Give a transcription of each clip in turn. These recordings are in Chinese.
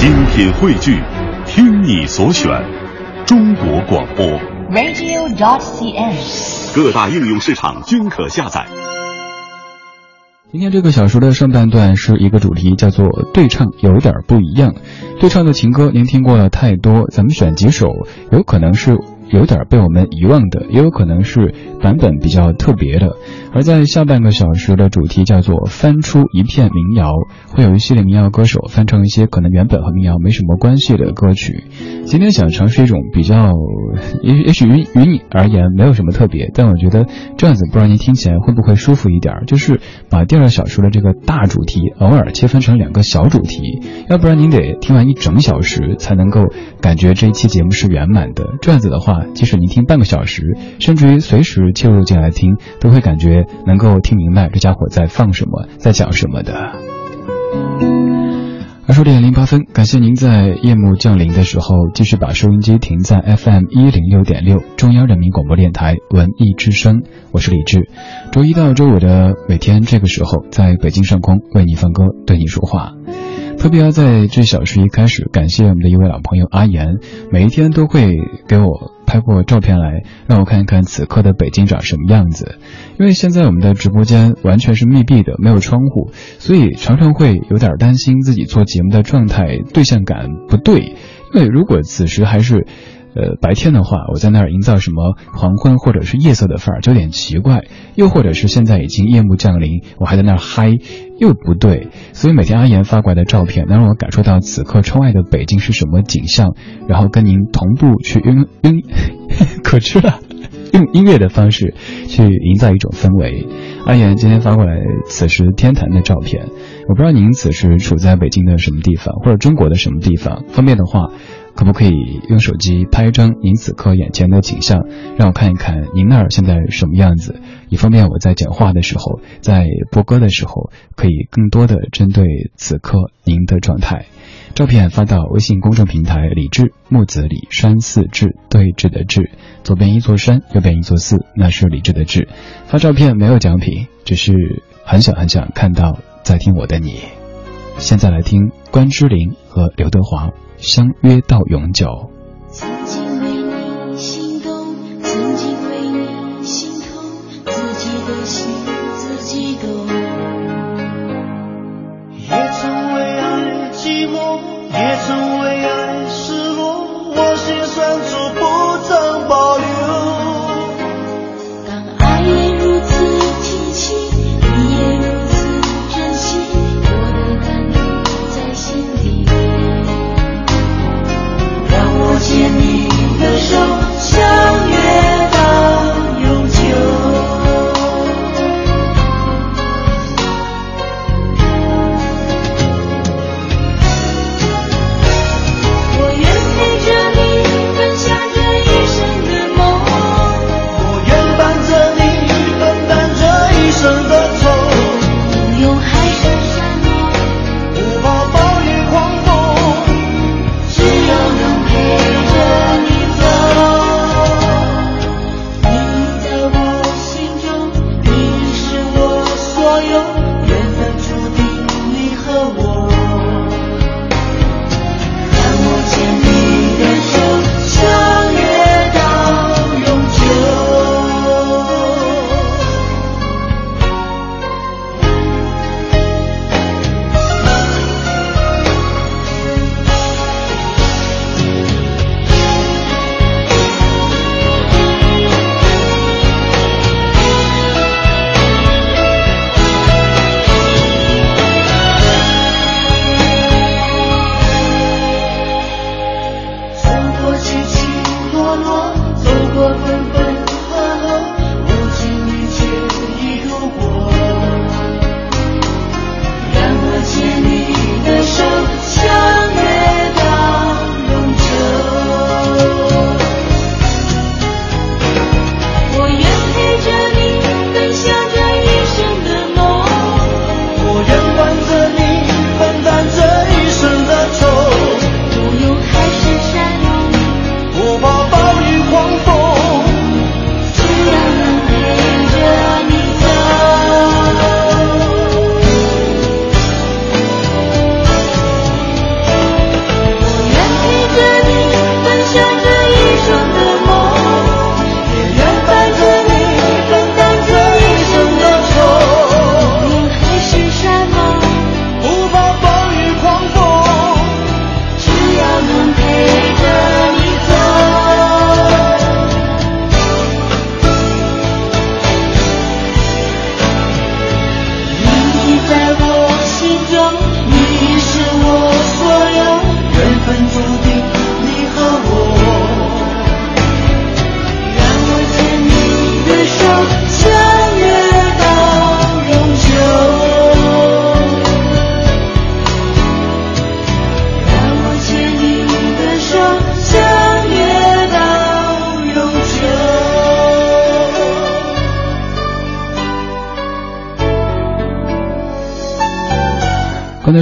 精品汇聚，听你所选，中国广播。radio.dot.cn，。各大应用市场均可下载。今天这个小说的上半段是一个主题，叫做对唱，有点不一样。对唱的情歌您听过了太多，咱们选几首，有可能是有点被我们遗忘的，也有可能是版本比较特别的。而在下半个小时的主题叫做翻出一片民谣，会有一系列民谣歌手翻唱一些可能原本和民谣没什么关系的歌曲。今天想尝试一种比较，也也许于于你而言没有什么特别，但我觉得这样子不知道您听起来会不会舒服一点？就是把第二小时的这个大主题偶尔切分成两个小主题，要不然您得听完一整小时才能够感觉这一期节目是圆满的。这样子的话，即使您听半个小时，甚至于随时切入进来听，都会感觉能够听明白这家伙在放什么，在讲什么的。二十点零八分，感谢您在夜幕降临的时候继续把收音机停在 FM 一零六点六中央人民广播电台文艺之声，我是李志。周一到周五的每天这个时候，在北京上空为你放歌，对你说话。特别要在这小时一开始感谢我们的一位老朋友阿岩，每一天都会给我拍过照片来，让我看一看此刻的北京长什么样子。因为现在我们的直播间完全是密闭的，没有窗户，所以常常会有点担心自己做节目的状态对象感不对。因为如果此时还是。呃，白天的话，我在那儿营造什么黄昏或者是夜色的范儿，就有点奇怪；又或者是现在已经夜幕降临，我还在那儿嗨，又不对。所以每天阿岩发过来的照片，能让我感受到此刻窗外的北京是什么景象，然后跟您同步去用用，可知了。用音乐的方式去营造一种氛围。阿岩今天发过来此时天坛的照片，我不知道您此时处在北京的什么地方，或者中国的什么地方。方便的话，可不可以用手机拍一张您此刻眼前的景象，让我看一看您那儿现在什么样子，以方便我在讲话的时候，在播歌的时候，可以更多的针对此刻您的状态。照片发到微信公众平台“李志木子李山寺志对峙的志”，左边一座山，右边一座寺，那是李志的志。发照片没有奖品，只是很想很想看到在听我的你。现在来听关之琳和刘德华《相约到永久》。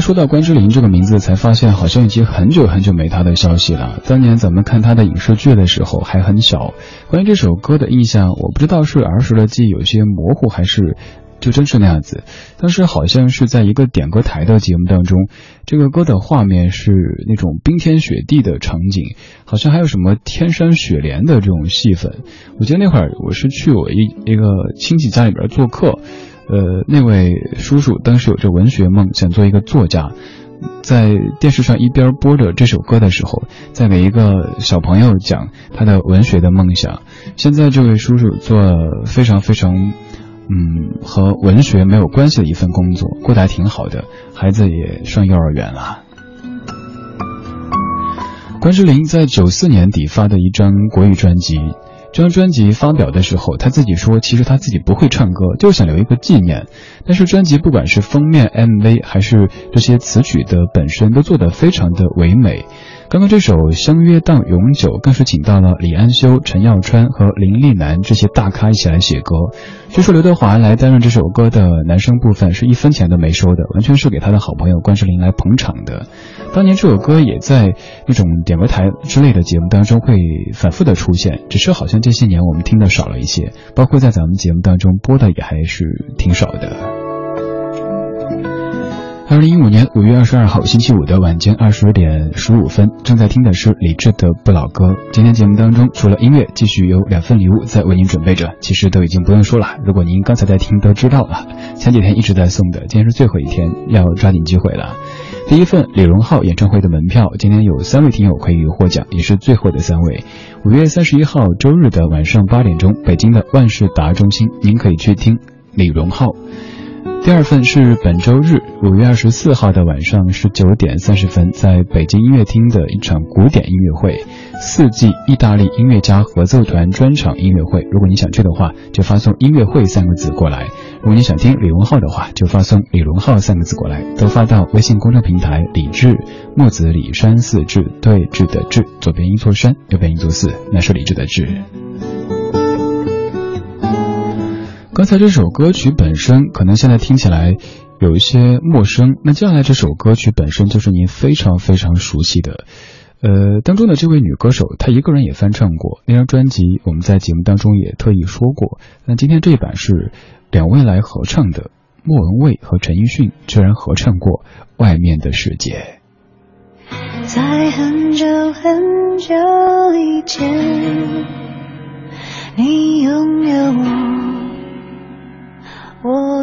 说到关之琳这个名字，才发现好像已经很久很久没她的消息了。当年咱们看她的影视剧的时候还很小。关于这首歌的印象，我不知道是儿时的记忆有些模糊，还是就真是那样子。当时好像是在一个点歌台的节目当中，这个歌的画面是那种冰天雪地的场景，好像还有什么天山雪莲的这种戏份。我记得那会儿我是去我一一个亲戚家里边做客。呃，那位叔叔当时有着文学梦，想做一个作家，在电视上一边播着这首歌的时候，在给一个小朋友讲他的文学的梦想。现在这位叔叔做非常非常，嗯，和文学没有关系的一份工作，过得还挺好的，孩子也上幼儿园了。关之琳在九四年底发的一张国语专辑。这张专辑发表的时候，他自己说，其实他自己不会唱歌，就是想留一个纪念。但是专辑不管是封面、MV，还是这些词曲的本身，都做得非常的唯美。刚刚这首《相约到永久》更是请到了李安修、陈耀川和林立南这些大咖一起来写歌。据说刘德华来担任这首歌的男声部分是一分钱都没收的，完全是给他的好朋友关之琳来捧场的。当年这首歌也在那种点歌台之类的节目当中会反复的出现，只是好像这些年我们听的少了一些，包括在咱们节目当中播的也还是挺少的。二零一五年五月二十二号星期五的晚间二十点十五分，正在听的是李志的《不老歌》。今天节目当中，除了音乐，继续有两份礼物在为您准备着。其实都已经不用说了，如果您刚才在听，都知道了。前几天一直在送的，今天是最后一天，要抓紧机会了。第一份李荣浩演唱会的门票，今天有三位听友可以获奖，也是最后的三位。五月三十一号周日的晚上八点钟，北京的万事达中心，您可以去听李荣浩。第二份是本周日五月二十四号的晚上十九点三十分，在北京音乐厅的一场古典音乐会，四季意大利音乐家合奏团专场音乐会。如果你想去的话，就发送“音乐会”三个字过来；如果你想听李荣浩的话，就发送“李荣浩”三个字过来，都发到微信公众平台“李志木子李山寺志对峙的志”，左边一座山，右边一座寺，那是李志的志。刚才这首歌曲本身可能现在听起来有一些陌生，那接下来这首歌曲本身就是您非常非常熟悉的。呃，当中的这位女歌手，她一个人也翻唱过那张专辑，我们在节目当中也特意说过。那今天这一版是两位来合唱的，莫文蔚和陈奕迅居然合唱过《外面的世界》。在很久很久以前，你拥有我。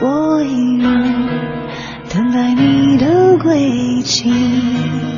我依然等待你的归期。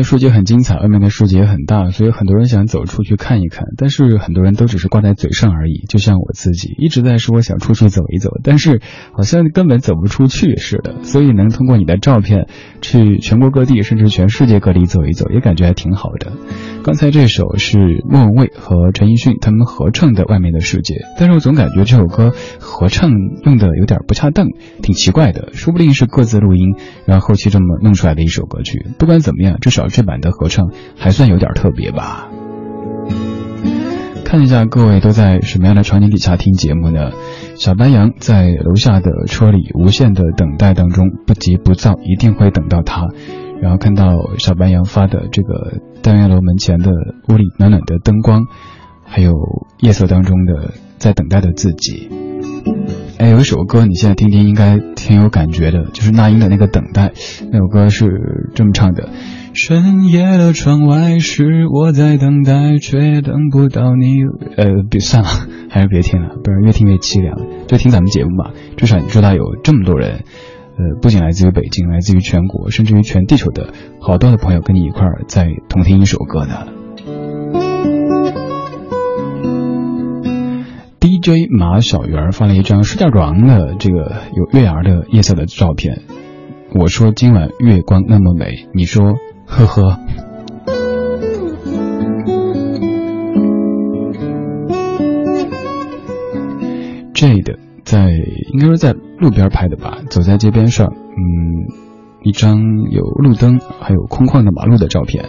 的世界很精彩，外面的世界很大，所以很多人想走出去看一看，但是很多人都只是挂在嘴上而已。就像我自己一直在说想出去走一走，但是好像根本走不出去似的。所以能通过你的照片去全国各地，甚至全世界各地走一走，也感觉还挺好的。刚才这首是莫文蔚和陈奕迅他们合唱的《外面的世界》，但是我总感觉这首歌合唱用的有点不恰当，挺奇怪的，说不定是各自录音，然后后期这么弄出来的一首歌曲。不管怎么样，至少这版的合唱还算有点特别吧。看一下各位都在什么样的场景底下听节目呢？小白杨在楼下的车里无限的等待当中，不急不躁，一定会等到他。然后看到小白杨发的这个单元楼门前的屋里暖暖的灯光，还有夜色当中的在等待的自己。哎，有一首歌你现在听听应该挺有感觉的，就是那英的那个等待。那首歌是这么唱的：深夜的窗外是我在等待，却等不到你。呃，别算了，还是别听了，不然越听越凄凉。就听咱们节目吧，至少你知道有这么多人。呃，不仅来自于北京，来自于全国，甚至于全地球的好多的朋友跟你一块儿在同听一首歌呢。DJ 马小圆发了一张石家庄的这个有月牙的夜色的照片，我说今晚月光那么美，你说呵呵。Jade 在应该说在。路边拍的吧，走在街边上，嗯，一张有路灯还有空旷的马路的照片。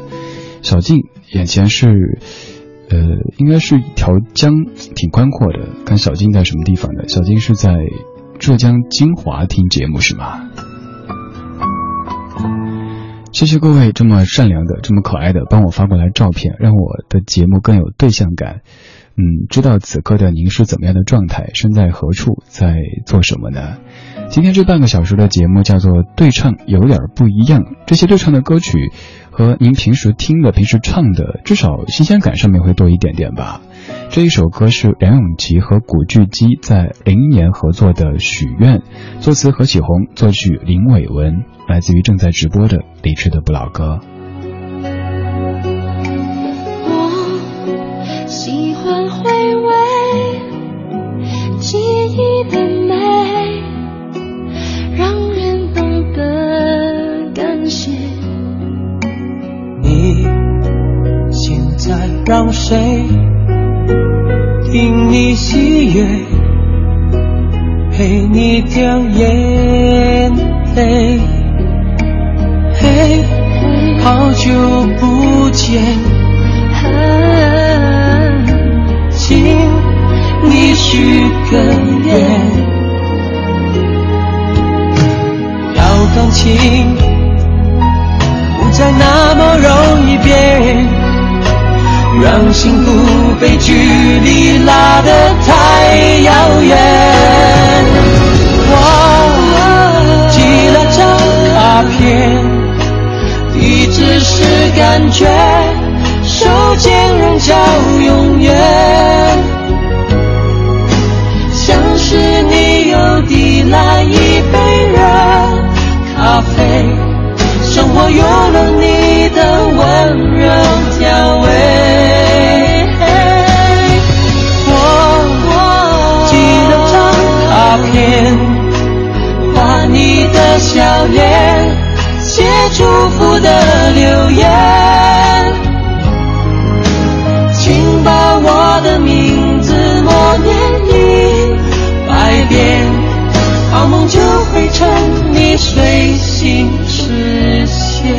小静眼前是，呃，应该是一条江，挺宽阔的。看小静在什么地方的？小静是在浙江金华听节目是吗？谢谢各位这么善良的、这么可爱的帮我发过来照片，让我的节目更有对象感。嗯，知道此刻的您是怎么样的状态，身在何处，在做什么呢？今天这半个小时的节目叫做对唱，有点不一样。这些对唱的歌曲和您平时听的、平时唱的，至少新鲜感上面会多一点点吧。这一首歌是梁咏琪和古巨基在零年合作的《许愿》，作词何启宏，作曲林伟文，来自于正在直播的李志的不老歌。的美让人懂得感谢。你现在让谁听你喜悦，陪你掉眼泪？嘿，好久不见，请。你许个要放弃，不再那么容易变，让幸福被距离拉得太遥远。我寄了张卡片，地址是感觉，手间人叫永远。递来一杯热咖啡，生活有了你的温柔调味。我寄了张卡片，画你的笑脸，写祝福的留言，实现。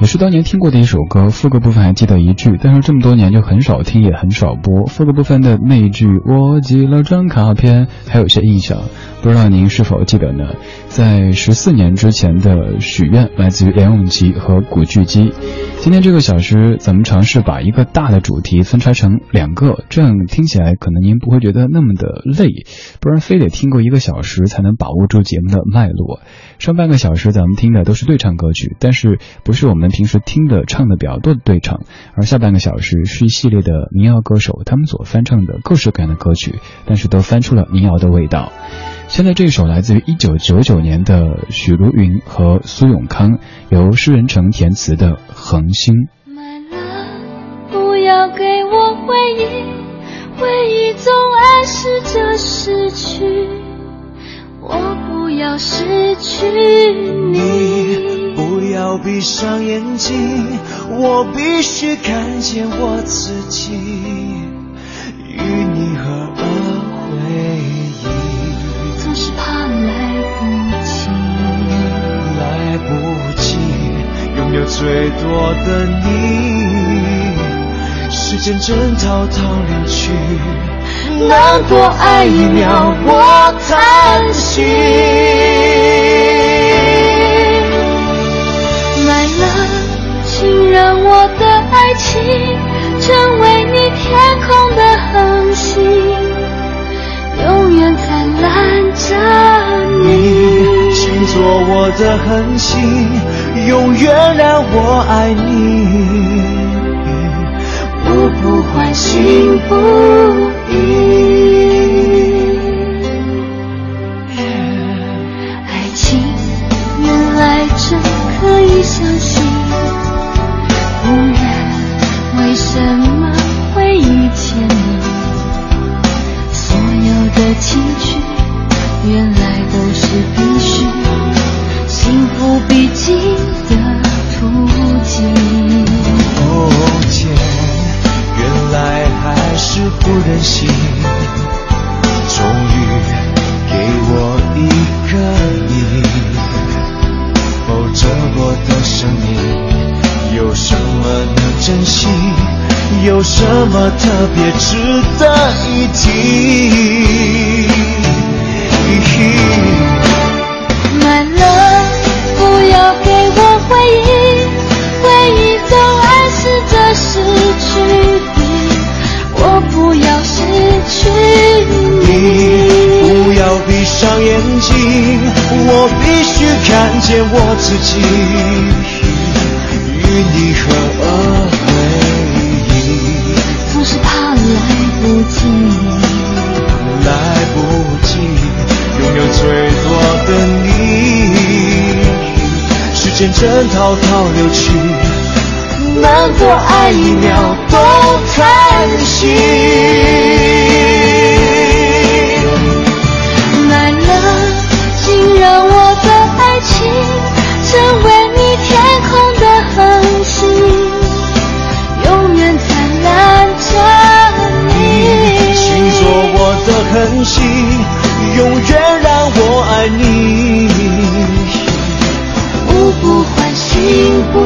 也是当年听过的一首歌，副歌部分还记得一句，但是这么多年就很少听，也很少播。副歌部分的那一句“我寄了张卡片”，还有些印象，不知道您是否记得呢？在十四年之前的许愿，来自于梁咏琪和古巨基。今天这个小时，咱们尝试把一个大的主题分拆成两个，这样听起来可能您不会觉得那么的累，不然非得听过一个小时才能把握住节目的脉络。上半个小时咱们听的都是对唱歌曲，但是不是我们平时听的唱的比较多的对唱，而下半个小时是一系列的民谣歌手他们所翻唱的各式各样的歌曲，但是都翻出了民谣的味道。现在这首来自于一九九九年的许茹芸和苏永康，由施仁成填词的《恒星》。My love，不要给我回忆，回忆总暗示着失去，我不要失去你。不要闭上眼睛，我必须看见我自己，与你合来不及，来不及拥有最多的你，时间正滔滔流去，能多爱一秒，我叹息。My love，请让我的爱情成为你天空的恒星，永远在灿烂着你，你。请做我的恒星，永远让我爱你，我不换，心不已。值得一提？My love，不要给我回忆，回忆总暗示着失去你，我不要失去你不。要闭上眼睛，我必须看见我自己，与你合而。来不及，来不及拥有最多的你，时间正滔滔流去，能多爱一秒都叹息。珍惜，永远让我爱你，不不唤醒不